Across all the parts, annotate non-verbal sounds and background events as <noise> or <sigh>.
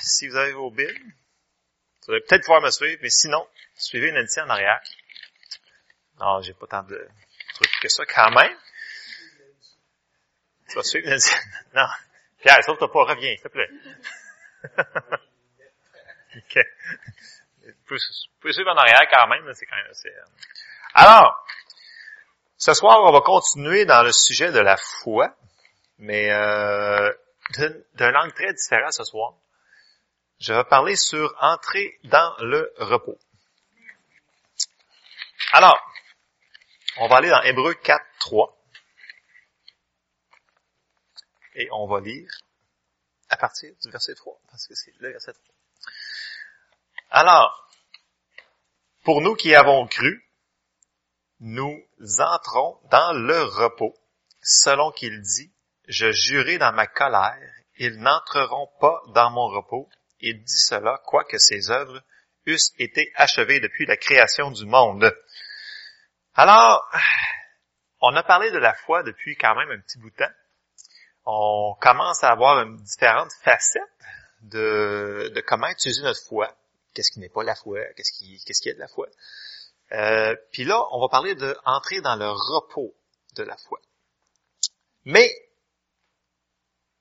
si vous avez vos billes, vous allez peut-être pouvoir me suivre, mais sinon, suivez Nancy en arrière. Non, j'ai pas tant de trucs que ça quand même. Tu vas suivre Nancy? <laughs> Non. Pierre, sauf toi pas, reviens, s'il te plaît. <laughs> OK. Vous suivre en arrière quand même, c'est quand même assez... Euh. Alors, ce soir, on va continuer dans le sujet de la foi, mais euh, d'un angle très différent ce soir. Je vais parler sur entrer dans le repos. Alors, on va aller dans Hébreu 4, 3. Et on va lire à partir du verset 3, parce que c'est le verset 3. Alors, pour nous qui avons cru, nous entrons dans le repos, selon qu'il dit, je jurai dans ma colère, ils n'entreront pas dans mon repos, et dit cela, quoique ses œuvres eussent été achevées depuis la création du monde. Alors, on a parlé de la foi depuis quand même un petit bout de temps. On commence à avoir une différente facette de, comment utiliser notre foi. Qu'est-ce qui n'est pas la foi? Qu'est-ce qui, est de la foi? Euh, Puis là, on va parler de dans le repos de la foi. Mais,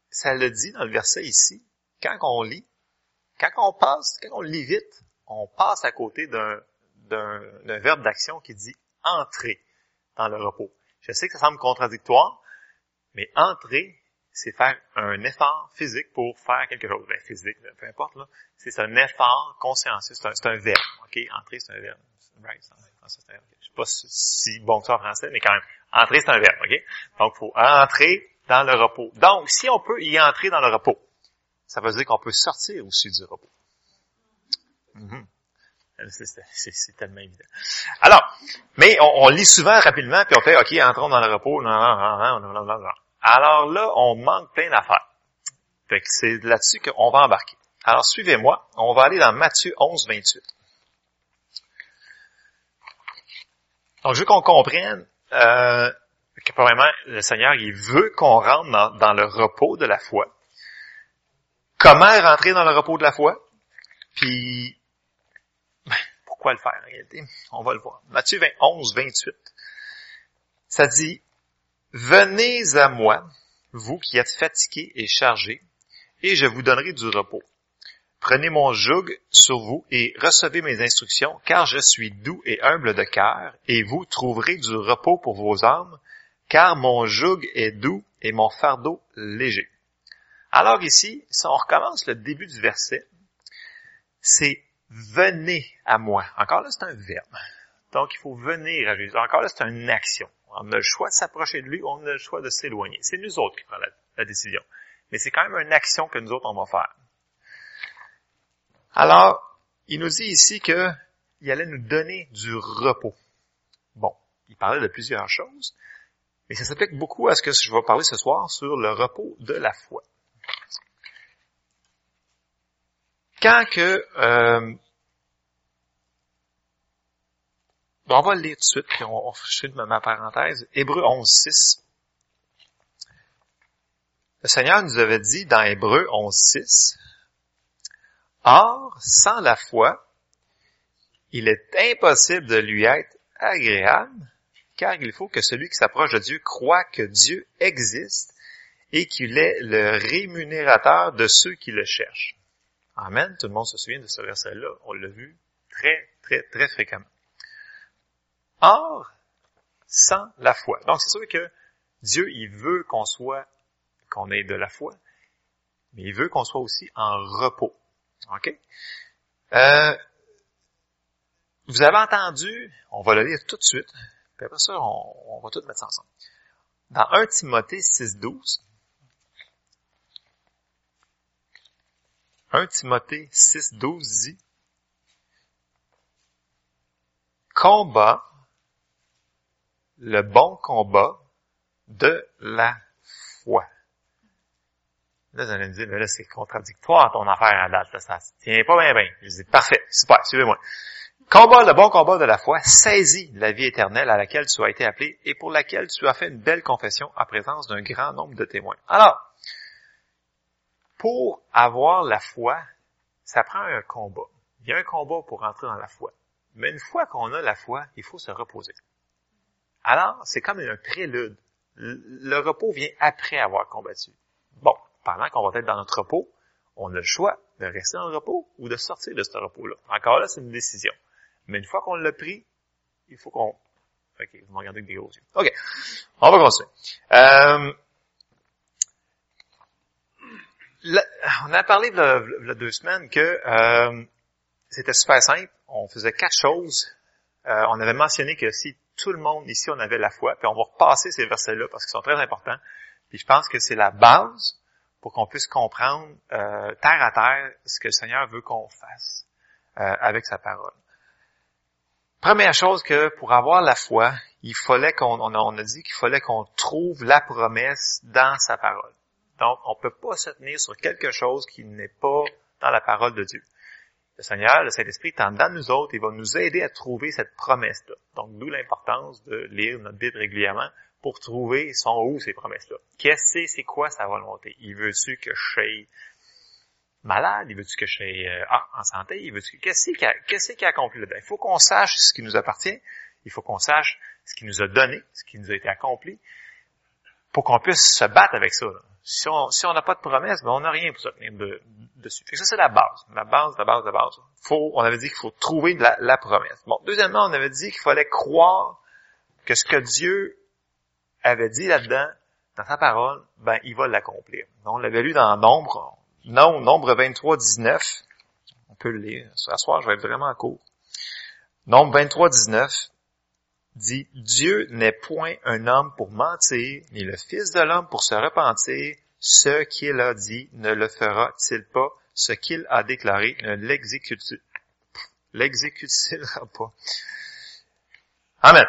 ça le dit dans le verset ici, quand on lit, quand on passe, quand on lit vite, on passe à côté d'un, d'un, verbe d'action qui dit entrer dans le repos. Je sais que ça semble contradictoire, mais entrer, c'est faire un effort physique pour faire quelque chose. Ben, physique, peu importe, là. C'est un effort consciencieux, c'est un, c'est un verbe. Entrer, c'est un verbe. Right, c'est un verbe. Je sais pas si bon que ça en français, mais quand même. Entrer, c'est un verbe. OK? Donc, faut entrer dans le repos. Donc, si on peut y entrer dans le repos, ça veut dire qu'on peut sortir aussi du repos. Mm-hmm. C'est tellement évident. Alors, mais on, lit souvent rapidement, puis on fait, OK, entrons dans le repos. Alors là, on manque plein d'affaires. Fait que c'est là-dessus qu'on va embarquer. Alors, suivez-moi. On va aller dans Matthieu 11, 28. Donc, je veux qu'on comprenne euh, que, probablement, le Seigneur, il veut qu'on rentre dans le repos de la foi comment rentrer dans le repos de la foi, puis ben, pourquoi le faire en réalité? On va le voir. Matthieu 11, 28. Ça dit, Venez à moi, vous qui êtes fatigués et chargés, et je vous donnerai du repos. Prenez mon joug sur vous et recevez mes instructions, car je suis doux et humble de cœur, et vous trouverez du repos pour vos âmes, car mon joug est doux et mon fardeau léger. Alors ici, si on recommence le début du verset, c'est venez à moi. Encore là, c'est un verbe. Donc, il faut venir à Jésus. Encore là, c'est une action. On a le choix de s'approcher de lui, on a le choix de s'éloigner. C'est nous autres qui prenons la, décision. Mais c'est quand même une action que nous autres, on va faire. Alors, il nous dit ici qu'il allait nous donner du repos. Bon, il parlait de plusieurs choses, mais ça s'applique beaucoup à ce que je vais parler ce soir sur le repos de la foi. Quand que... Euh, on va le lire tout de suite, puis on, on de ma parenthèse. Hébreu 11, 6. Le Seigneur nous avait dit dans Hébreu 11, 6, Or, sans la foi, il est impossible de lui être agréable, car il faut que celui qui s'approche de Dieu croit que Dieu existe et qu'il est le rémunérateur de ceux qui le cherchent. Amen. Tout le monde se souvient de ce verset-là. On l'a vu très, très, très fréquemment. Or, sans la foi. Donc, c'est sûr que Dieu, il veut qu'on soit, qu'on ait de la foi, mais il veut qu'on soit aussi en repos. OK? Euh, vous avez entendu, on va le lire tout de suite, puis après ça, on, on va tout mettre ça ensemble. Dans 1 Timothée 6, 12, 1 Timothée 6, 12 dit, combat le bon combat de la foi. Là, vous allez me dire, mais là, c'est contradictoire ton affaire à date, là, ça se tient pas bien bien. Je dis, parfait, super, suivez-moi. Combat le bon combat de la foi, saisis la vie éternelle à laquelle tu as été appelé et pour laquelle tu as fait une belle confession en présence d'un grand nombre de témoins. Alors, Pour avoir la foi, ça prend un combat. Il y a un combat pour entrer dans la foi. Mais une fois qu'on a la foi, il faut se reposer. Alors, c'est comme un prélude. Le repos vient après avoir combattu. Bon, pendant qu'on va être dans notre repos, on a le choix de rester dans le repos ou de sortir de ce repos-là. Encore là, c'est une décision. Mais une fois qu'on l'a pris, il faut qu'on... OK, vous me regardez avec des gros yeux. OK, on va continuer. Euh, on a parlé il deux semaines que euh, c'était super simple. On faisait quatre choses. Euh, on avait mentionné que si tout le monde ici, on avait la foi, puis on va repasser ces versets-là parce qu'ils sont très importants. Puis je pense que c'est la base pour qu'on puisse comprendre euh, terre à terre ce que le Seigneur veut qu'on fasse euh, avec sa parole. Première chose que pour avoir la foi, il fallait qu'on on a, dit qu'il fallait qu'on trouve la promesse dans sa parole. Donc, on ne peut pas se tenir sur quelque chose qui n'est pas dans la parole de Dieu. Le Seigneur, le Saint-Esprit, est en nous autres, il va nous aider à trouver cette promesse-là. Donc, d'où l'importance de lire notre Bible régulièrement pour trouver sont où ces promesses-là. Qu'est-ce que c'est, quoi sa volonté? Il veut-tu que je malade? Il veut-tu que je euh, ah, en santé? Il veut-tu qu'est-ce qu'il a, qu'est-ce qu'il a accompli là-dedans? Il faut qu'on sache ce qui nous appartient. Il faut qu'on sache ce qui nous a donné, ce qui nous a été accompli, pour qu'on puisse se battre avec ça. Si on si n'a pas de promesse, ben on n'a rien pour se tenir dessus. ça, c'est la base. La base, la base, la base. Faut, on avait dit qu'il faut trouver la, promesse. Bon, deuxièmement, on avait dit qu'il fallait croire que ce que Dieu avait dit là-dedans, dans sa parole, ben, il va l'accomplir. On l'avait lu dans Nombre, non, Nombre 23, 19. On peut le lire. Ce soir, je vais être vraiment court. Nombre 23, 19 dit, Dieu n'est point un homme pour mentir, ni le Fils de l'homme pour se repentir. Ce qu'il a dit ne le fera-t-il pas? Ce qu'il a déclaré ne l'exécute-t-il pas? Amen.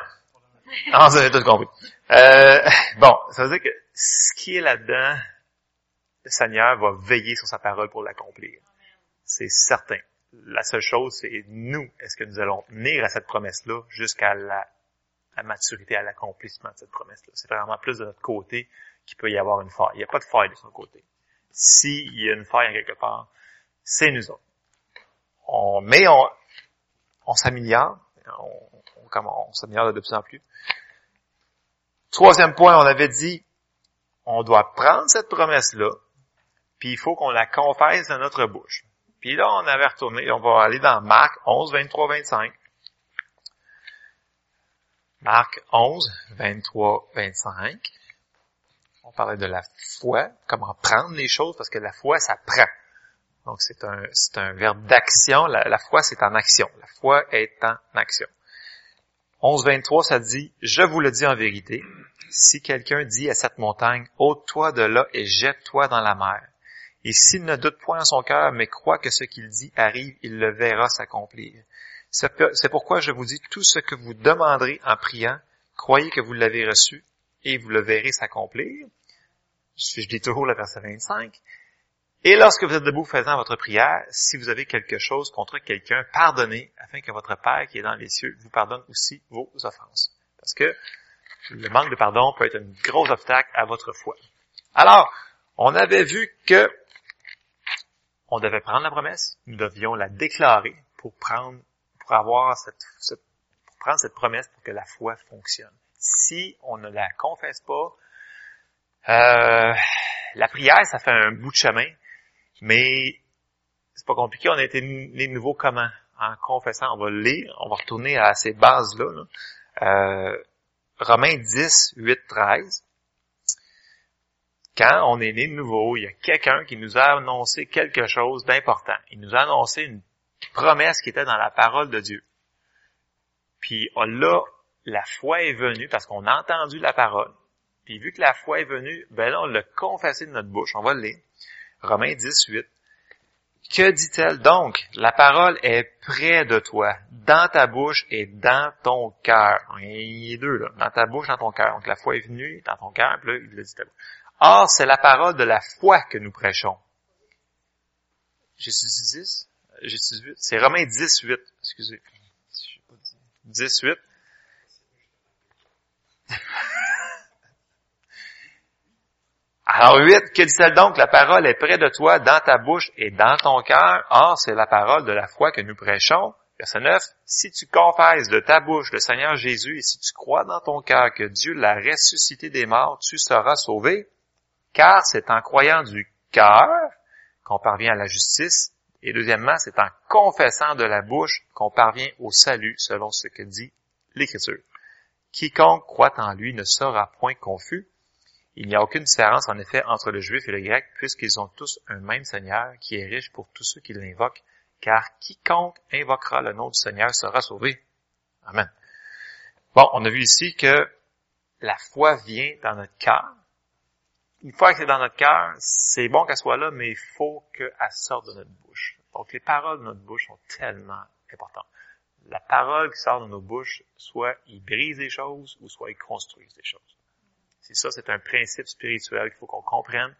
Ah, vous avez tout compris. Euh, bon, ça veut dire que ce qui est là-dedans, le Seigneur va veiller sur sa parole pour l'accomplir. C'est certain. La seule chose, c'est nous. Est-ce que nous allons tenir à cette promesse-là jusqu'à la maturité, à l'accomplissement de cette promesse-là? C'est vraiment plus de notre côté qu'il peut y avoir une faille. Il n'y a pas de faille de son côté. S'il y a une faille quelque part, c'est nous autres. On, mais on, on s'améliore, on, on, on s'améliore de plus en plus. Troisième point, on avait dit, on doit prendre cette promesse-là, puis il faut qu'on la confesse dans notre bouche. Puis là, on avait retourné, on va aller dans Marc 11, 23, 25. Marc 11, 23, 25. On parlait de la foi, comment prendre les choses, parce que la foi, ça prend. Donc, c'est un, c'est un verbe d'action. La, foi, c'est en action. La foi est en action. 11, 23, ça dit, je vous le dis en vérité, si quelqu'un dit à cette montagne, ôte-toi de là et jette-toi dans la mer, et s'il ne doute point en son cœur, mais croit que ce qu'il dit arrive, il le verra s'accomplir. C'est pourquoi je vous dis tout ce que vous demanderez en priant, croyez que vous l'avez reçu et vous le verrez s'accomplir. Je dis toujours le verset 25. Et lorsque vous êtes debout faisant votre prière, si vous avez quelque chose contre quelqu'un, pardonnez afin que votre Père qui est dans les cieux vous pardonne aussi vos offenses. Parce que le manque de pardon peut être un gros obstacle à votre foi. Alors, on avait vu que on devait prendre la promesse, nous devions la déclarer pour prendre pour avoir cette, pour prendre cette promesse pour que la foi fonctionne. Si on ne la confesse pas, euh, la prière, ça fait un bout de chemin, mais c'est pas compliqué. On a été les nouveaux comment? En confessant, on va lire, on va retourner à ces bases-là. Euh, Romains 10, 8, 13. Quand on est né de nouveau, il y a quelqu'un qui nous a annoncé quelque chose d'important. Il nous a annoncé une promesse qui était dans la parole de Dieu. Puis là, la foi est venue parce qu'on a entendu la parole. Puis vu que la foi est venue, ben là, on l'a confessé de notre bouche. On va le lire. Romains 18. Que dit-elle? Donc? La parole est près de toi, dans ta bouche et dans ton cœur. Il y a deux, là. Dans ta bouche, dans ton cœur. Donc la foi est venue dans ton cœur, puis là, il le dit ta bouche. Or, c'est la parole de la foi que nous prêchons. Jésus dit 10? C'est Romains 18, excusez. 18. <laughs> Alors huit, que dit-elle donc? La parole est près de toi, dans ta bouche et dans ton cœur. Or, c'est la parole de la foi que nous prêchons. Verset 9, si tu confesses de ta bouche le Seigneur Jésus et si tu crois dans ton cœur que Dieu l'a ressuscité des morts, tu seras sauvé. Car c'est en croyant du cœur qu'on parvient à la justice. Et deuxièmement, c'est en confessant de la bouche qu'on parvient au salut, selon ce que dit l'Écriture. Quiconque croit en lui ne sera point confus. Il n'y a aucune différence en effet entre le juif et le grec, puisqu'ils ont tous un même Seigneur qui est riche pour tous ceux qui l'invoquent, car quiconque invoquera le nom du Seigneur sera sauvé. Amen. Bon, on a vu ici que la foi vient dans notre cœur. Une fois que c'est dans notre cœur, c'est bon qu'elle soit là, mais il faut qu'elle sorte de notre bouche. Donc les paroles de notre bouche sont tellement importantes. La parole qui sort de nos bouches, soit il brise des choses, ou soit il construise des choses. C'est ça, c'est un principe spirituel qu'il faut qu'on comprenne.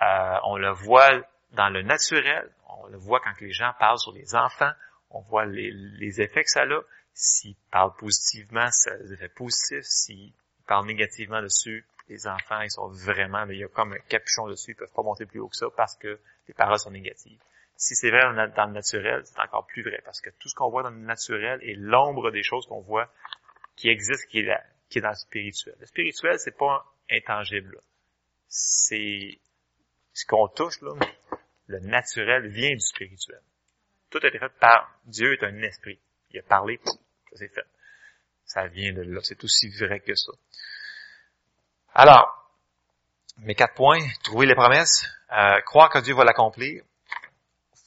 Euh, on le voit dans le naturel, on le voit quand les gens parlent sur les enfants, on voit les, effets que ça a. S'ils parlent positivement, ça a des effets positifs. S'ils parlent négativement dessus, les enfants, ils sont vraiment, il y a comme un capuchon dessus, ils peuvent pas monter plus haut que ça parce que les paroles sont négatives. Si c'est vrai dans le naturel, c'est encore plus vrai parce que tout ce qu'on voit dans le naturel est l'ombre des choses qu'on voit qui existent, qui est, là, qui est dans le spirituel. Le spirituel, c'est pas intangible. C'est ce qu'on touche, là, le naturel vient du spirituel. Tout a été fait par Dieu est un esprit. Il a parlé, ça s'est fait. Ça vient de là. C'est aussi vrai que ça. Alors, mes quatre points, trouver les promesses, euh, croire que Dieu va l'accomplir,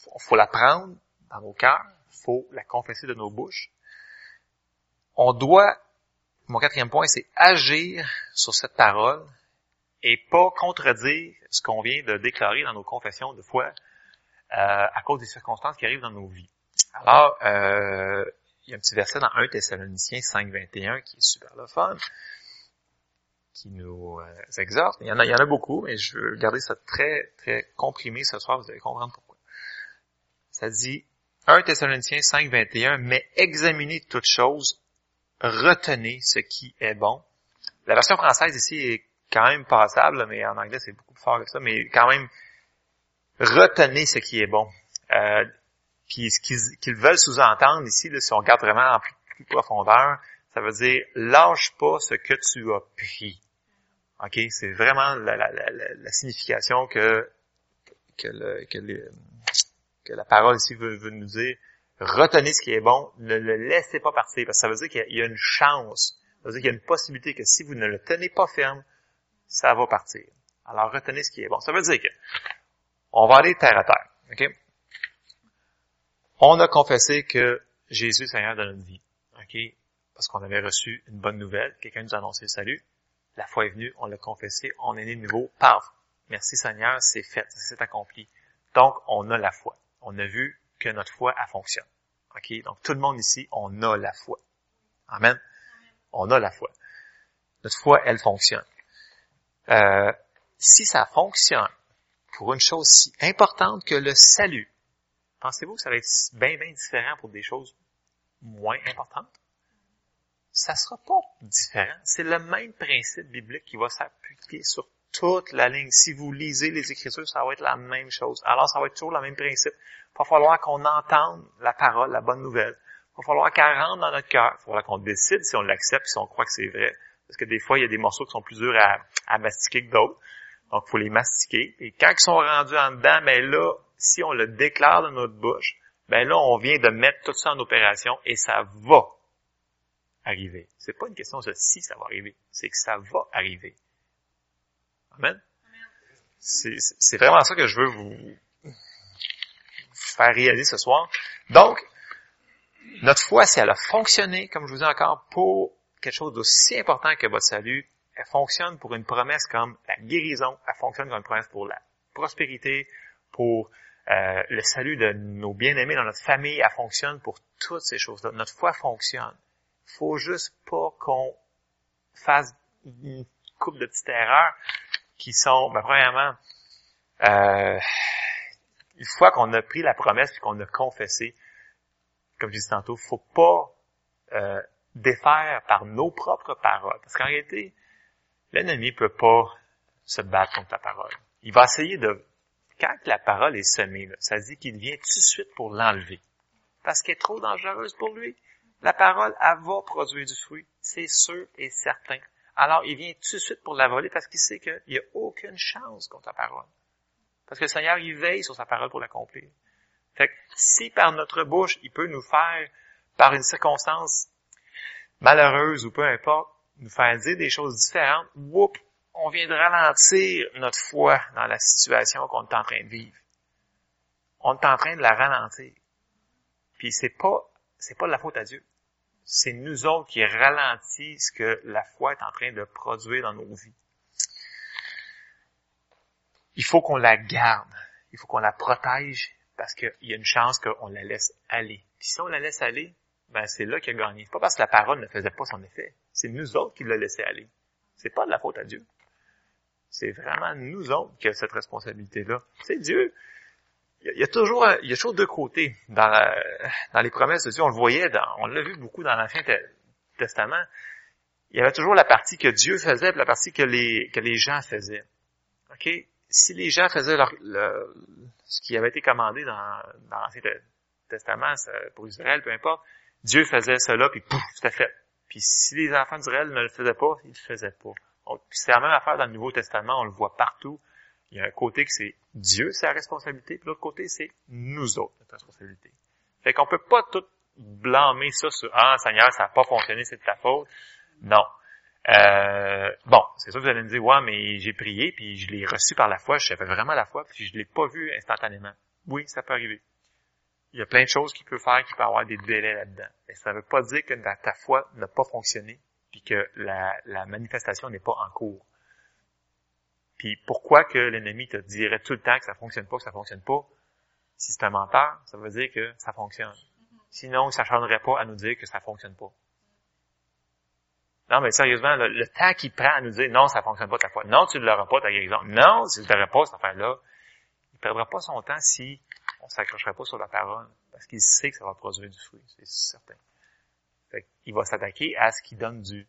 faut, faut la prendre dans nos cœurs, faut la confesser de nos bouches. On doit mon quatrième point, c'est agir sur cette parole et pas contredire ce qu'on vient de déclarer dans nos confessions de foi euh, à cause des circonstances qui arrivent dans nos vies. Alors, euh, il y a un petit verset dans 1 Thessaloniciens 5, 21 qui est super le fun, qui nous euh, exhorte. Il y, en a, il y en a beaucoup, mais je veux garder ça très, très comprimé ce soir, vous allez comprendre pourquoi. Ça dit 1 Thessaloniciens 5, 21, mais examinez toutes choses, retenez ce qui est bon. La version française ici est quand même passable, mais en anglais c'est beaucoup plus fort que ça, mais quand même, retenez ce qui est bon. Euh, puis ce qu'ils veulent sous-entendre ici, si on regarde vraiment en plus, profondeur, ça veut dire lâche pas ce que tu as pris. Ok, c'est vraiment la, la, la, la, signification que que, le, que, le, que la parole ici veut, veut nous dire retenez ce qui est bon, ne le laissez pas partir, parce que ça veut dire qu'il y a une chance, ça veut dire qu'il y a une possibilité que si vous ne le tenez pas ferme, ça va partir. Alors retenez ce qui est bon. Ça veut dire que on va aller terre à terre. ok? On a confessé que Jésus est Seigneur de notre vie. ok? Parce qu'on avait reçu une bonne nouvelle, quelqu'un nous a annoncé le salut. La foi est venue, on l'a confessé, on est né de nouveau. Paf! Merci Seigneur, c'est fait, c'est accompli. Donc, on a la foi. On a vu que notre foi, elle fonctionne. OK? Donc, tout le monde ici, on a la foi. Amen? On a la foi. Notre foi, elle fonctionne. Euh, si ça fonctionne pour une chose si importante que le salut, pensez-vous que ça va être bien, bien différent pour des choses moins importantes? Ça sera pas différent. C'est le même principe biblique qui va s'appliquer sur toute la ligne. Si vous lisez les Écritures, ça va être la même chose. Alors, ça va être toujours le même principe. Il va falloir qu'on entende la parole, la bonne nouvelle. Il va falloir qu'elle rentre dans notre cœur. Il va falloir qu'on décide si on l'accepte, si on croit que c'est vrai. Parce que des fois, il y a des morceaux qui sont plus durs à, mastiquer que d'autres. Donc, il faut les mastiquer. Et quand ils sont rendus en dedans, ben là, si on le déclare dans notre bouche, ben là, on vient de mettre tout ça en opération et ça va arriver. C'est pas une question de si ça va arriver, c'est que ça va arriver. Amen. C'est vraiment ça que je veux vous faire réaliser ce soir. Donc, notre foi, si elle a fonctionné, comme je vous dis encore, pour quelque chose d'aussi important que votre salut, elle fonctionne pour une promesse comme la guérison, elle fonctionne comme une promesse pour la prospérité, pour euh, le salut de nos bien-aimés dans notre famille, elle fonctionne pour toutes ces choses-là. Notre foi fonctionne. Faut juste pas qu'on fasse une coupe de petites erreurs qui sont, ben, premièrement, euh, une fois qu'on a pris la promesse et qu'on a confessé, comme je disais tantôt, faut pas euh, défaire par nos propres paroles. Parce qu'en réalité, l'ennemi peut pas se battre contre la parole. Il va essayer de... Quand la parole est semée, ça dit qu'il vient tout de suite pour l'enlever. Parce qu'elle est trop dangereuse pour lui. La parole, elle va produire du fruit. C'est sûr et certain. Alors, il vient tout de suite pour la voler parce qu'il sait qu'il n'y a aucune chance contre la parole. Parce que le Seigneur, il veille sur sa parole pour l'accomplir. Fait que si par notre bouche, il peut nous faire, par une circonstance malheureuse ou peu importe, nous faire dire des choses différentes, whoop, on vient de ralentir notre foi dans la situation qu'on est en train de vivre. On est en train de la ralentir. Puis c'est pas, c'est pas de la faute à Dieu. C'est nous autres qui ralentissent ce que la foi est en train de produire dans nos vies. Il faut qu'on la garde. Il faut qu'on la protège parce qu'il y a une chance qu'on la laisse aller. Puis si on la laisse aller, ben c'est là qu'il a gagné. C'est pas parce que la parole ne faisait pas son effet. C'est nous autres qui l'a laissé aller. C'est pas de la faute à Dieu. C'est vraiment nous autres qui avons cette responsabilité-là. C'est Dieu. Il y, a toujours, il y a toujours deux côtés dans, dans les promesses de Dieu. On le voyait, on l'a vu beaucoup dans l'Ancien Testament. Il y avait toujours la partie que Dieu faisait et la partie que les, gens faisaient. OK? Si les gens faisaient leur, ce qui avait été commandé dans, dans l'Ancien Testament pour Israël, peu importe, Dieu faisait cela, puis pouf, c'était fait. Puis si les enfants d'Israël ne le faisaient pas, ils ne le faisaient pas c'est la même affaire dans le Nouveau Testament, on le voit partout. Il y a un côté que c'est Dieu, la responsabilité, puis l'autre côté, c'est nous autres, notre responsabilité. Fait qu'on peut pas tout blâmer ça sur Ah, Seigneur, ça n'a pas fonctionné, c'est de ta faute. Non. Euh, bon, c'est sûr que vous allez me dire, ouais, mais j'ai prié, puis je l'ai reçu par la foi, j'avais vraiment la foi, puis je l'ai pas vu instantanément. Oui, ça peut arriver. Il y a plein de choses qu'il peut faire, qui peut avoir des délais là-dedans. Mais ça ne veut pas dire que ta foi n'a pas fonctionné puis que la manifestation n'est pas en cours. Puis pourquoi que l'ennemi te dirait tout le temps que ça fonctionne pas, que ça fonctionne pas? Si c'est un menteur, ça veut dire que ça fonctionne. Sinon, il s'acharnerait pas à nous dire que ça fonctionne pas. Non, mais sérieusement, le, temps qu'il prend à nous dire non, ça fonctionne pas ta foi. Non, tu ne l'auras pas ta guérison. Non, tu ne l'auras pas cette affaire-là. Il perdra pas son temps si on s'accrocherait pas sur la parole. Parce qu'il sait que ça va produire du fruit. C'est certain il va s'attaquer à ce qui donne du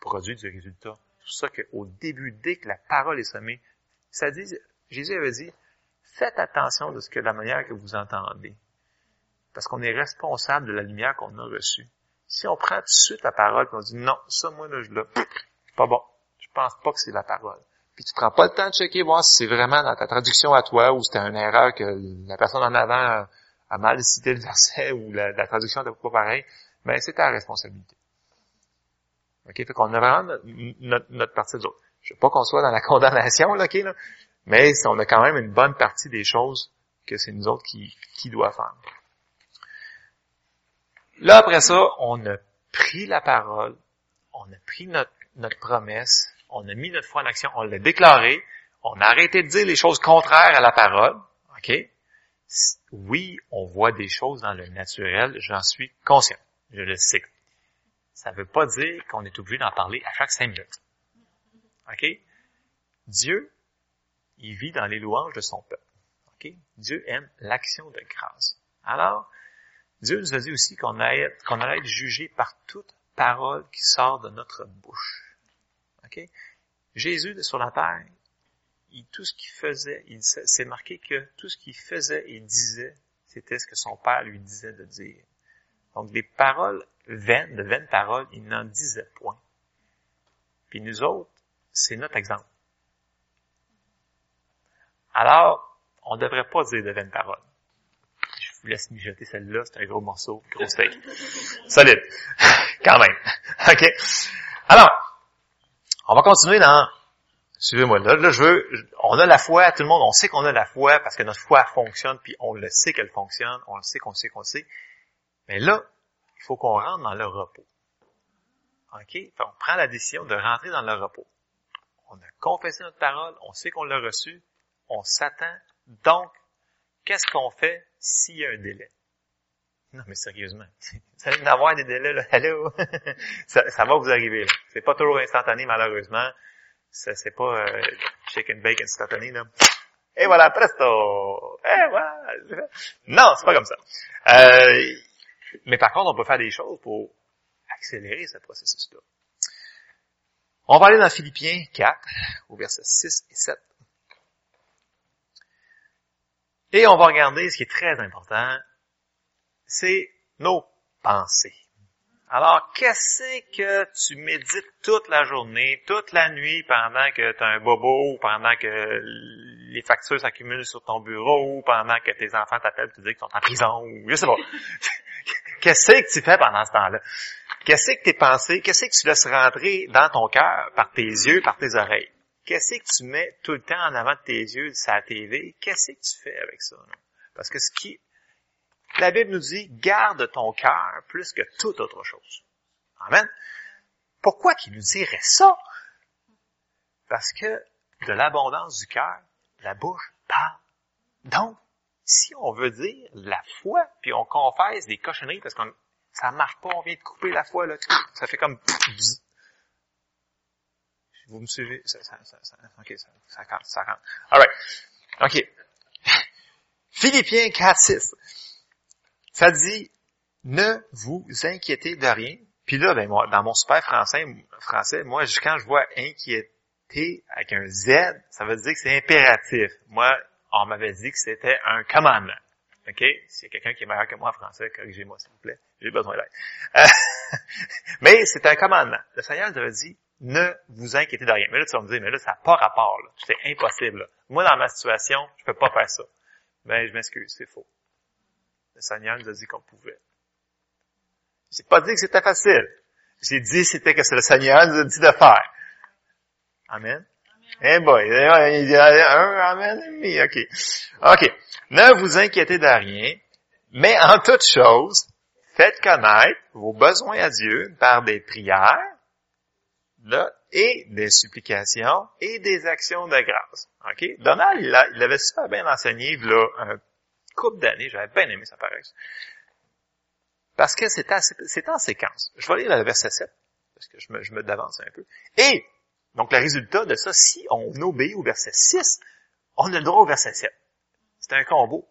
produit, du résultat. Pour ça qu'au début, dès que la parole est semée, ça dit, Jésus avait dit, faites attention de ce que la manière que vous entendez. Parce qu'on est responsable de la lumière qu'on a reçue. Si on prend tout de suite la parole et on dit non, ça, moi, là, je l'ai, pas bon. Je pense pas que c'est la parole. Puis tu prends pas le temps de checker, voir si c'est vraiment dans ta traduction à toi ou c'était une erreur que la personne en avant a, mal cité le verset ou la, la traduction n'était pas pareil ben c'est ta responsabilité. OK? Fait qu'on a vraiment notre, notre, partie de Je veux pas qu'on soit dans la <laughs> condamnation, là, OK, là, mais on a quand même une bonne partie des choses que c'est nous autres qui, qui doit faire. Là, après ça, on a pris la parole, on a pris notre, notre promesse, on a mis notre foi en action, on l'a déclaré, on a arrêté de dire les choses contraires à la parole, OK? Oui, on voit des choses dans le naturel, j'en suis conscient. Je le sais. Ça ne veut pas dire qu'on est obligé d'en parler à chaque cinq minutes. OK? Dieu, il vit dans les louanges de son peuple. OK? Dieu aime l'action de grâce. Alors, Dieu nous a dit aussi qu'on allait, qu'on être jugé par toute parole qui sort de notre bouche. OK? Jésus, sur la terre, il, tout ce qu'il faisait, il s'est marqué que tout ce qu'il faisait et disait, c'était ce que son père lui disait de dire. Donc, des paroles vaines, de vaines paroles, il n'en disait point. Puis nous autres, c'est notre exemple. Alors, on ne devrait pas dire de vaines paroles. Je vous laisse mijoter celle-là, c'est un gros morceau, gros steak. Solide. <laughs> Quand même. <laughs> OK? Alors, on va continuer dans Suivez-moi là. Là, je veux, on a la foi, tout le monde, on sait qu'on a la foi parce que notre foi fonctionne, puis on le sait qu'elle fonctionne, on le sait qu'on sait qu'on sait. Mais là, il faut qu'on rentre dans le repos. OK? on prend la décision de rentrer dans le repos. On a confessé notre parole, on sait qu'on l'a reçu, on s'attend. Donc, qu'est-ce qu'on fait s'il y a un délai? Non, mais sérieusement. <laughs> Vous allez avoir des délais, là. Allô? <laughs> ça, va vous arriver, là. C'est pas toujours instantané, malheureusement. Ça, c'est pas euh, chicken bacon instantané, là. Et voilà, presto! Et voilà! Non, c'est pas comme ça. Euh, mais par contre, on peut faire des choses pour accélérer ce processus-là. On va aller dans Philippiens 4, au verset 6 et 7. Et on va regarder ce qui est très important, c'est nos pensées. Alors, qu'est-ce que tu médites toute la journée, toute la nuit, pendant que tu as un bobo, pendant que les factures s'accumulent sur ton bureau, pendant que tes enfants t'appellent pour te dire qu'ils sont en prison, ou je sais pas. <laughs> <laughs> qu'est-ce que tu fais pendant ce temps-là? Qu'est-ce que tes pensées, qu'est-ce que tu laisses rentrer dans ton cœur par tes yeux, par tes oreilles? Qu'est-ce que tu mets tout le temps en avant de tes yeux sur la TV? Qu'est-ce que tu fais avec ça? Parce que ce qui, la Bible nous dit, garde ton cœur plus que toute autre chose. Amen. Pourquoi qu'il nous dirait ça? Parce que de l'abondance du cœur, la bouche parle. Donc, si on veut dire la foi, puis on confesse des cochonneries parce qu'on ça marche pas, on vient de couper la foi, là, ça fait comme vous me suivez? Ça, ça, ok, ça, ça rentre, ça rentre. Alright. Ok. Philippiens 4, 6. Ça dit, ne vous inquiétez de rien. Puis là, ben, moi, dans mon super français, français, moi, quand je vois inquiéter avec un Z, ça veut dire que c'est impératif. Moi, on m'avait dit que c'était un commandement. OK? S'il y a quelqu'un qui est meilleur que moi en français, corrigez-moi, s'il vous plaît. J'ai besoin d'aide. Euh, <laughs> mais c'est un commandement. Le Seigneur nous avait dit, ne vous inquiétez de rien. Mais là, tu vas me dire, mais là, ça n'a pas rapport. C'est impossible. Moi, dans ma situation, je peux pas faire ça. Ben, je m'excuse, c'est faux. Le Seigneur nous a dit qu'on pouvait. J'ai pas dit que c'était facile. J'ai dit c'était que c'est le Seigneur nous a dit de faire. Amen. Eh boy, il y a un amen et OK. OK. Ne vous inquiétez de rien, mais en toute chose, faites connaître vos besoins à Dieu par des prières, là, et des supplications et des actions de grâce. OK? Donald, il, il avait super bien enseigné, là, un couple d'années, j'avais bien aimé sa paresse. Parce que c'est en séquence. Je vais lire le verset 7, parce que je me, je me d'avance un peu. Et, donc le résultat de ça, si on obéit au verset 6, on a le droit au verset 7. C'est un combo.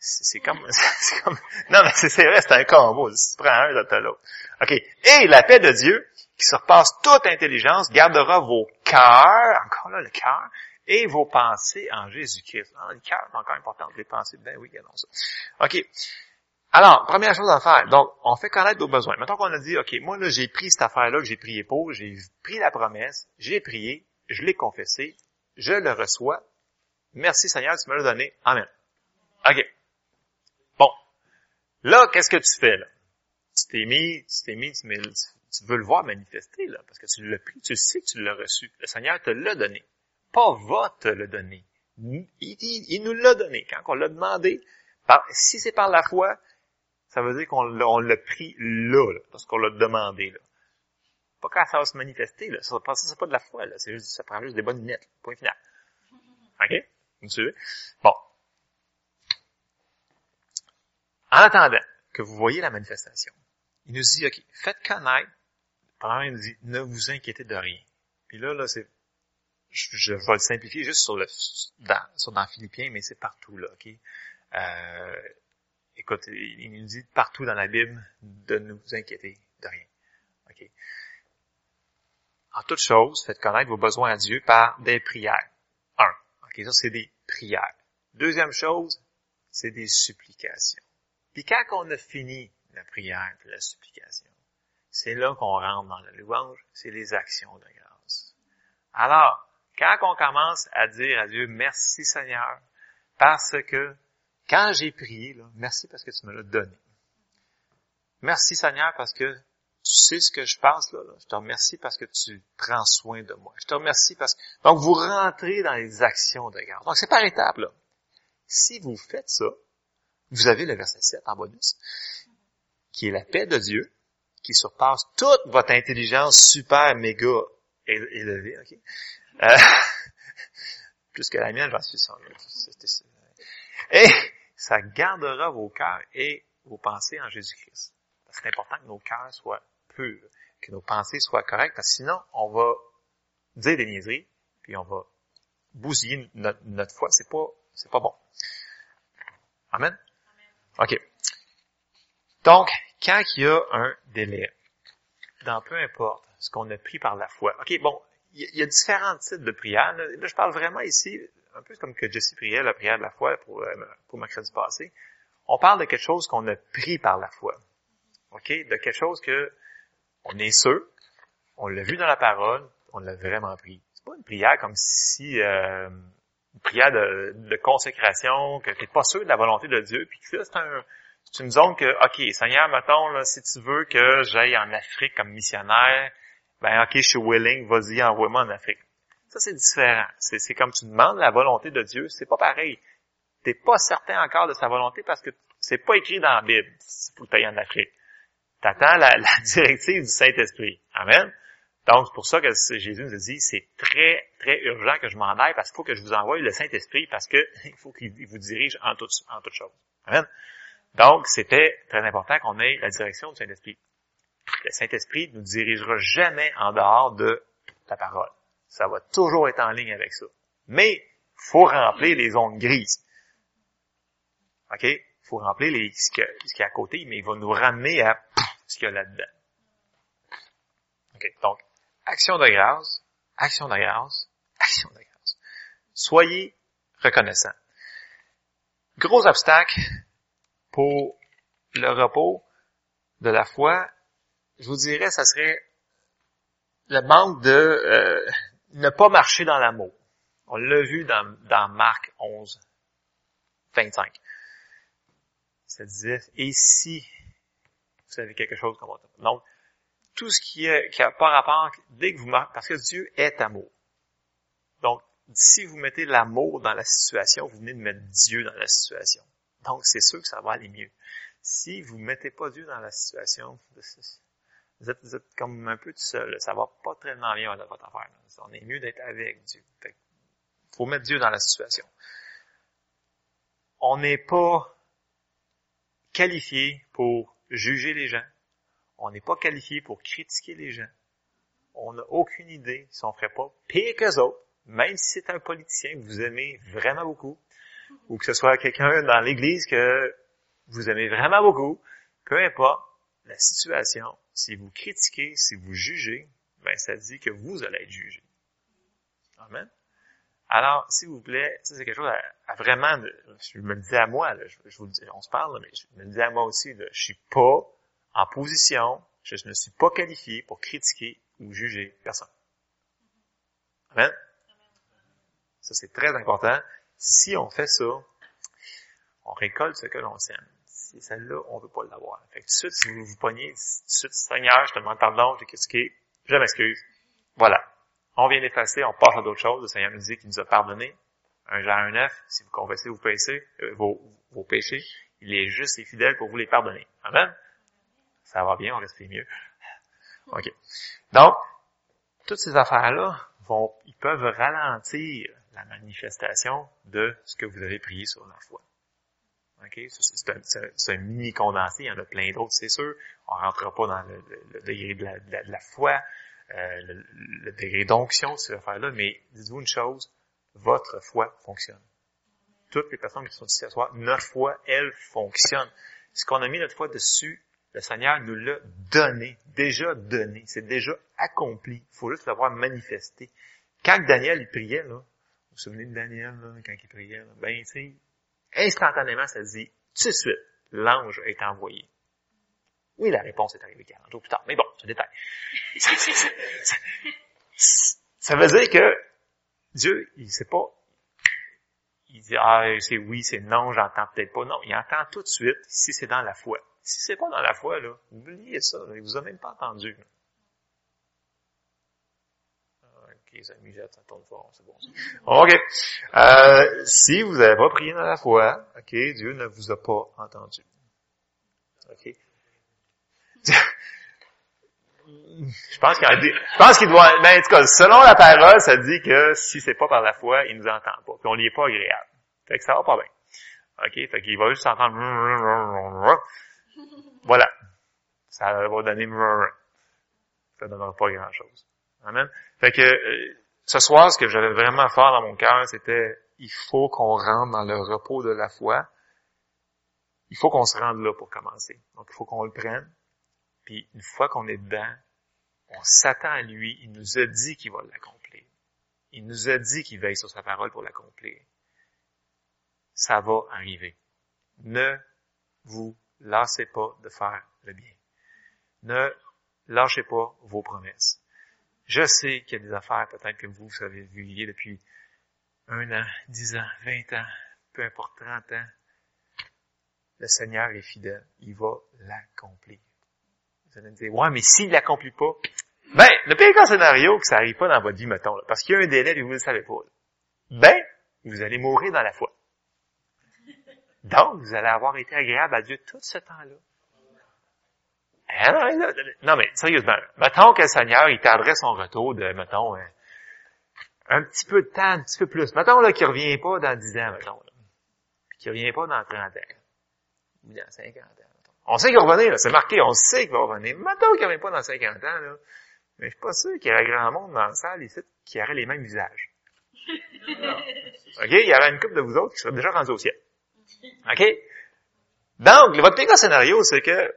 C'est comme, <laughs> comme, non mais c'est vrai, c'est un combo. Si tu prends un, t'as l'autre. OK. Et la paix de Dieu, qui surpasse toute intelligence, gardera vos cœurs, encore là le cœur, et vos pensées en Jésus-Christ. Ah, le cœur, c'est encore important, les pensées. Ben oui, regardons ça. OK. Alors, première chose à faire. Donc, on fait connaître nos besoins. Maintenant qu'on a dit, OK, moi, là, j'ai pris cette affaire-là que j'ai prié pour, j'ai pris la promesse, j'ai prié, je l'ai confessé, je le reçois. Merci Seigneur, tu me l'as donné. Amen. OK. Bon. Là, qu'est-ce que tu fais, là? Tu t'es mis, tu t'es mis, tu, tu veux le voir manifester, là, parce que tu l'as pris, tu sais que tu l'as reçu. Le Seigneur te l'a donné. Pas va te le donner. Il, il, nous l'a donné. Quand on l'a demandé, par, si c'est par la foi, ça veut dire qu'on l'a pris là, là parce qu'on l'a demandé. Là. Pas quand ça va se manifester, là. Ça, c'est pas de la foi, là. C'est juste, ça prend juste des bonnes lunettes. Point final. OK? Vous suivez? Bon. En attendant que vous voyez la manifestation, il nous dit, OK, faites connaître Premièrement, il nous dit, ne vous inquiétez de rien. Puis là, là, c'est, je, vais le simplifier juste sur le, dans, sur dans Philippiens, mais c'est partout, là, ok? Euh, écoute, il nous dit partout dans la Bible de ne vous inquiéter de rien. OK? En toute chose, faites connaître vos besoins à Dieu par des prières. Un. OK, ça, c'est des prières. Deuxième chose, c'est des supplications. Puis quand on a fini la prière et la supplication, c'est là qu'on rentre dans la louange, c'est les actions de grâce. Alors, quand on commence à dire à Dieu, merci Seigneur, parce que quand j'ai prié, là, merci parce que tu me l'as donné. Merci Seigneur parce que tu sais ce que je pense là, Je te remercie parce que tu prends soin de moi. Je te remercie parce que... Donc, vous rentrez dans les actions de grâce. Donc, c'est par étapes, là. Si vous faites ça, vous avez le verset 7 en bonus, qui est la paix de Dieu, qui surpasse toute votre intelligence super méga élevée, ok? Euh, plus que la mienne, j'en suis sûr. Et ça gardera vos cœurs et vos pensées en Jésus-Christ. C'est important que nos cœurs soient purs, que nos pensées soient correctes, parce que sinon, on va dire des niaiseries, puis on va bousiller notre, notre foi. C'est pas, c'est pas bon. Amen? OK. Donc, quand il y a un délai, dans peu importe ce qu'on a pris par la foi. OK, bon, il y, a différents types de prières. Là, je parle vraiment ici, un peu comme que Jesse priait la prière de la foi pour, euh, pour mercredi passé. On parle de quelque chose qu'on a pris par la foi. OK? De quelque chose que on est sûr, on l'a vu dans la parole, on l'a vraiment pris. C'est pas une prière comme si euh, une prière de, de consécration, que tu n'es pas sûr de la volonté de Dieu, puis que c'est un c'est une zone que, OK, Seigneur, mettons, là, si tu veux que j'aille en Afrique comme missionnaire, ben OK, je suis willing, vas-y, envoie-moi en Afrique. Ça, c'est différent. C'est, comme tu demandes la volonté de Dieu, c'est pas pareil. T'es pas certain encore de sa volonté parce que c'est pas écrit dans la Bible pour que tu en Afrique. T'attends la, la <laughs> directive du Saint-Esprit. Amen. Donc, c'est pour ça que Jésus nous a dit, c'est très, très urgent que je m'en aille parce qu'il faut que je vous envoie le Saint-Esprit parce que <laughs> il faut qu'il vous dirige en toutes en toute choses. Amen. Donc, c'était très important qu'on ait la direction du Saint-Esprit. Le Saint-Esprit ne nous dirigera jamais en dehors de la parole. Ça va toujours être en ligne avec ça. Mais, faut remplir les zones grises. OK? faut remplir ce qu'il y a à côté, mais il va nous ramener à ce qu'il y a là-dedans. OK? Donc, action de grâce, action de grâce, action de grâce. Soyez reconnaissants. Gros obstacle pour le repos de la foi, je vous dirais, ça serait le manque de euh, ne pas marcher dans l'amour. On l'a vu dans, dans Marc 11, 25. Ça disait, et si vous savez quelque chose comme ça. Donc, tout ce qui, est, qui a pas rapport, dès que vous marquez, parce que Dieu est amour. Donc, si vous mettez l'amour dans la situation, vous venez de mettre Dieu dans la situation. Donc, c'est sûr que ça va aller mieux. Si vous mettez pas Dieu dans la situation, vous êtes, comme un peu tout seul. Ça va pas tellement bien dans votre affaire. On est mieux d'être avec Dieu. Il faut mettre Dieu dans la situation. On n'est pas qualifié pour juger les gens. On n'est pas qualifié pour critiquer les gens. On n'a aucune idée si on ferait pas pire qu'eux autres, même si c'est un politicien que vous aimez vraiment beaucoup, ou que ce soit quelqu'un dans l'église que vous aimez vraiment beaucoup, peu importe la situation, si vous critiquez, si vous jugez, ben ça dit que vous allez être jugé. Amen. Alors, s'il vous plaît, ça c'est quelque chose à, vraiment, je me le dis à moi, là, je, vous le dis, on se parle, mais je me le dis à moi aussi, là, je suis pas en position, je ne suis pas qualifié pour critiquer ou juger personne. Amen. Ça c'est très important. Si on fait ça, on récolte ce que l'on sème. Si celle-là, on veut pas l'avoir. Fait que tout de suite, si vous vous pognez, tout de suite, Seigneur, je te demande pardon, j'ai critiqué, je m'excuse. Voilà. On vient d'effacer, on passe à d'autres choses. Le Seigneur nous dit qu'il nous a pardonné. Un Jean 1,9, si vous confessez vos péchés, euh, vos, vos péchés, il est juste et fidèle pour vous les pardonner. Amen? Ça va bien, on respire mieux. OK. Donc, toutes ces affaires-là vont, ils peuvent ralentir la manifestation de ce que vous avez prié sur la foi. OK? C'est un, mini condensé, il y en a plein d'autres, c'est sûr. On ne rentrera pas dans le, degré de la, foi, euh, le, degré d'onction ces affaires-là, mais dites-vous une chose, votre foi fonctionne. Toutes les personnes qui sont ici à soir, notre foi, elle, fonctionne. Ce qu'on a mis notre foi dessus, le Seigneur nous l'a donné, déjà donné, c'est déjà accompli. Il faut juste l'avoir manifesté. Quand Daniel il priait, là, vous vous souvenez de Daniel, là, quand il priait? Là? Ben, tu instantanément, ça se dit, tout de suite, l'ange est envoyé. Oui, la réponse est arrivée 40 jours plus tard. Mais bon, c'est un détail. <laughs> ça, veut dire que Dieu, il sait pas, il dit, ah, c'est oui, c'est non, j'entends peut-être pas. Non, il entend tout de suite si c'est dans la foi. Si c'est pas dans la foi, là, oubliez ça, il vous a même pas entendu. Les amis, tourne fort, c'est. <laughs> OK. Euh, si vous n'avez pas prié dans la foi, OK, Dieu ne vous a pas entendu. OK. <laughs> je pense qu'il doit, ben, en tout cas, selon la parole, ça dit que si c'est pas par la foi, il nous entend pas. Puis on n'y est pas agréable. Fait que ça va pas bien. OK? Fait qu'il va juste entendre <laughs> voilà. Ça va donner ça donnera pas grand chose. Amen. Fait que euh, ce soir, ce que j'avais vraiment fort dans mon cœur, c'était il faut qu'on rentre dans le repos de la foi. Il faut qu'on se rende là pour commencer. Donc, il faut qu'on le prenne. Puis, une fois qu'on est dedans, On s'attend à lui. Il nous a dit qu'il va l'accomplir. Il nous a dit qu'il veille sur sa parole pour l'accomplir. Ça va arriver. Ne vous lassez pas de faire le bien. Ne lâchez pas vos promesses. Je sais qu'il y a des affaires peut-être que vous, vous avez viviez depuis un an, dix ans, vingt ans, peu importe, trente ans. Le Seigneur est fidèle. Il va l'accomplir. Vous allez me dire, ouais, mais s'il l'accomplit pas, ben, le pire scénario que ça arrive pas dans votre vie, mettons, parce qu'il y a un délai et vous le savez pas, ben, vous allez mourir dans la foi. Donc, vous allez avoir été agréable à Dieu tout ce temps-là. Hein, non, mais sérieusement, mettons que le Seigneur, il tarderait son retour de, mettons, un, un petit peu de temps, un petit peu plus. Mettons là, qu'il revient pas dans 10 ans, mettons. Là. Puis qu'il revient pas dans 30 ans. Ou dans 50 ans. Mettons. On sait qu'il va revenir, c'est marqué, on sait qu'il va revenir. Mettons qu'il revient pas dans 50 ans, là. Mais je suis pas sûr qu'il y aurait grand monde dans la salle ici qui aurait les mêmes visages. OK? Il y aurait une couple de vous autres qui seraient déjà rendus au ciel. OK? Donc, votre pire scénario, c'est que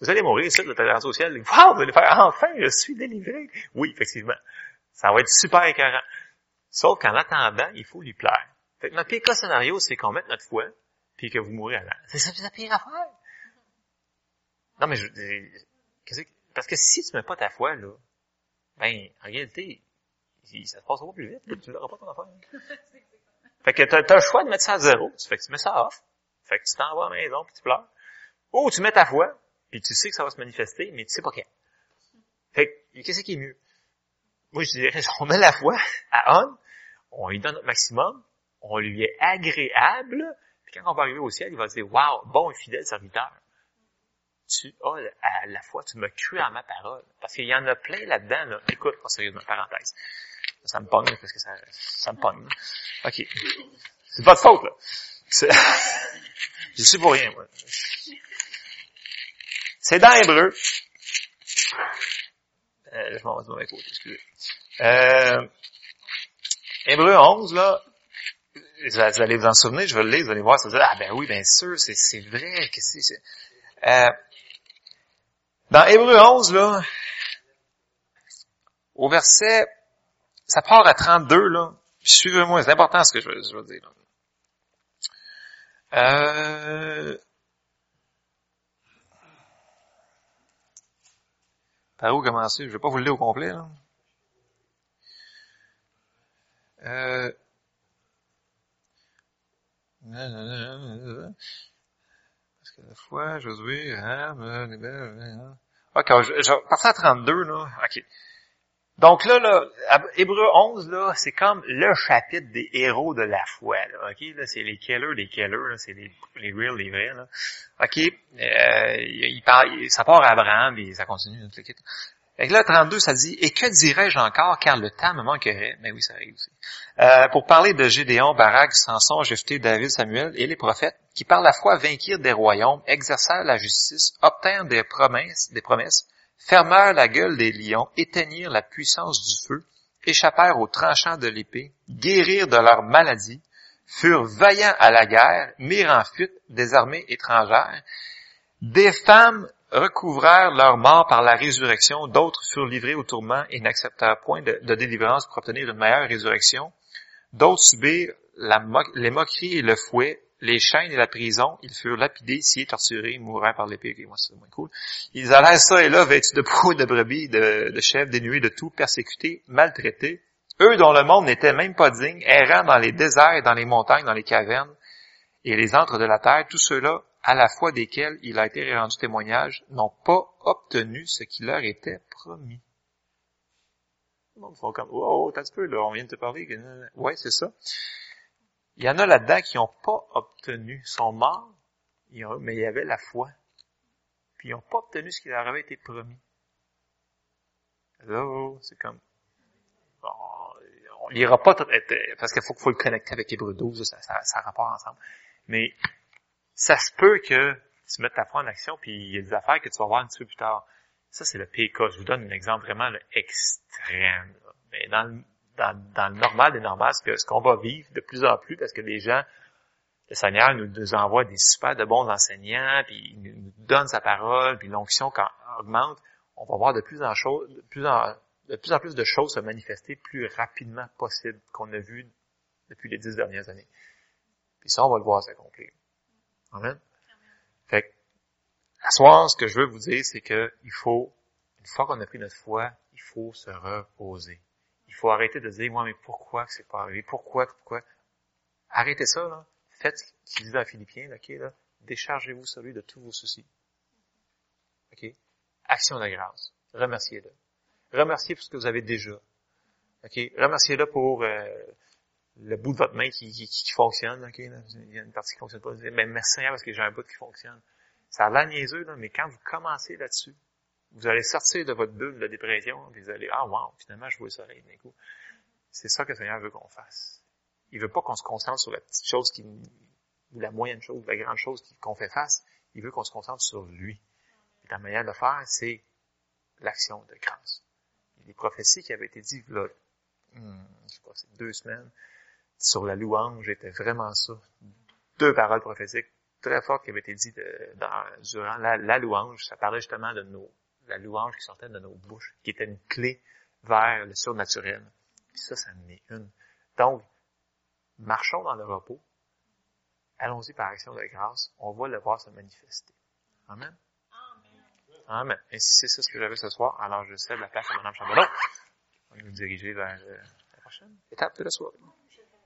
vous allez mourir ici, le rendus au ciel. Wow, vous allez faire, enfin, je suis délivré. Oui, effectivement. Ça va être super écœurant. Sauf qu'en attendant, il faut lui plaire. Fait que notre pire scénario, c'est qu'on mette notre foi, puis que vous mourrez avant. C'est ça la pire affaire. Non, mais je, parce que si tu mets pas ta foi, là, ben, en réalité, ça se passera pas plus vite, tu l'auras pas ton affaire. <laughs> fait que t'as, as le choix de mettre ça à zéro. Fait que tu mets ça off. Fait que tu t'en vas à la maison, puis tu pleures. Ou tu mets ta foi, puis tu sais que ça va se manifester, mais tu sais pas quand. Fait que, qu'est-ce qui est mieux? Moi, je dirais, <laughs> on met la foi à on, on lui donne notre maximum, on lui est agréable, puis quand on va arriver au ciel, il va dire, wow, bon et fidèle serviteur. Tu as la foi, tu m'as cru à ma parole. Parce qu'il y en a plein là-dedans, là. Écoute, pas sérieusement, parenthèse. Ça me pogne, parce que ça, ça me pogne. OK. C'est pas de faute, là. <laughs> je suis pour rien, moi. C'est dans Hébreu. Euh, je m'en vais de mauvais côté, excusez. Euh, Hébreu 11, là, vous allez vous en souvenir, je vais le lire, vous allez voir, ça dire, ah ben oui, bien sûr, c'est, vrai, que c'est. Euh, dans Hébreu 11, là, au verset, ça part à 32, là, suivez-moi, c'est important ce que je veux dire. Euh, Par où commencer? Je vais pas vous le lire au complet, là. Euh... Parce que la fois, Josué, hein, ok, je, je à 32, là. Ok. Donc là, là, Hébreu 11, là, c'est comme le chapitre des héros de la foi. Là, ok, là, c'est les killers des killers, c'est les, les real, les vrais. Là. Ok, euh, il ça part à Abraham et ça continue. Tout là, 32, ça dit, et que dirais-je encore, car le temps me manquerait? Mais oui, ça arrive aussi. Euh, pour parler de Gédéon, Barak, Samson, Jephthé, David, Samuel et les prophètes, qui par la foi vainquirent des royaumes, exercèrent la justice, obtinrent des promesses, des promesses, fermèrent la gueule des lions, éteignirent la puissance du feu, échappèrent aux tranchants de l'épée, guérirent de leurs maladies, furent vaillants à la guerre, mirent en fuite des armées étrangères, des femmes recouvrèrent leur mort par la résurrection, d'autres furent livrés au tourment et n'acceptèrent point de, délivrance pour obtenir une meilleure résurrection, d'autres subirent les moqueries et le fouet, les chaînes et la prison, ils furent lapidés, sciés, torturés, mourants par l'épée. moi, c'est moins cool. Ils allèrent ça et là, vêtus de peau, de brebis, de, de chèvres, dénués de tout, persécutés, maltraités. Eux dont le monde n'était même pas digne, errant dans les déserts, dans les montagnes, dans les cavernes et les antres de la terre, tous ceux-là à la fois desquels il a été rendu témoignage, n'ont pas obtenu ce qui leur était promis. Monde font comme, oh, t'as peu, là, on vient de te parler. Ouais, c'est ça. Il y en a là-dedans qui n'ont pas obtenu, sont morts, mais il y avait la foi. Puis ils n'ont pas obtenu ce qui leur avait été promis. Là, c'est comme, bon, on lira pas tout, parce qu'il faut, faut le connecter avec Hébreu 12, ça, ça, ça rapporte ensemble. Mais ça se peut que tu mettes ta foi en action, puis il y a des affaires que tu vas voir un petit peu plus tard. Ça, c'est le PK. Je vous donne un exemple vraiment extrême. Mais dans le, dans, le normal des normales, ce qu'on va vivre de plus en plus, parce que les gens, le Seigneur nous, envoie des super de bons enseignants, puis il nous donne sa parole, puis l'onction augmente, on va voir de plus en, de plus en, de plus en plus de choses se manifester plus rapidement possible qu'on a vu depuis les dix dernières années. Puis ça, on va le voir s'accomplir. Amen. Fait que, à soir, ce que je veux vous dire, c'est que il faut, une fois qu'on a pris notre foi, il faut se reposer. Il faut arrêter de dire, moi, mais pourquoi c'est pas arrivé? Pourquoi, pourquoi? Arrêtez ça, là. Faites ce qu'il dit à Philippiens, OK, là. Déchargez-vous sur lui de tous vos soucis. OK? Action de grâce. Remerciez-le. Remerciez pour ce que vous avez déjà. OK? Remerciez-le pour euh, le bout de votre main qui, qui, fonctionne. OK? Il y a une partie qui fonctionne pas. Mais merci parce que j'ai un bout qui fonctionne. Ça a l'air niaiseux, là, mais quand vous commencez là-dessus, vous allez sortir de votre bulle de dépression, et vous allez, ah wow, finalement, je vois ça d'un coup. C'est ça que le Seigneur veut qu'on fasse. Il veut pas qu'on se concentre sur la petite chose qui, ou la moyenne chose, ou la grande chose qu'on fait face. Il veut qu'on se concentre sur lui. Et la manière de faire, c'est l'action de grâce. Des prophéties qui avaient été dites, là, hmm, je sais pas, c'est deux semaines, sur la louange, était vraiment ça. Deux paroles prophétiques très fortes qui avaient été dites dans, durant la, la louange. Ça parlait justement de nos la louange qui sortait de nos bouches, qui était une clé vers le surnaturel. Puis ça, ça en est une. Donc, marchons dans le repos. Allons-y par action de grâce. On va le voir se manifester. Amen. Amen. Et si c'est ça ce que j'avais ce soir, alors je cède la place à Mme Chambelon. On va nous diriger vers euh, la prochaine étape de la soirée.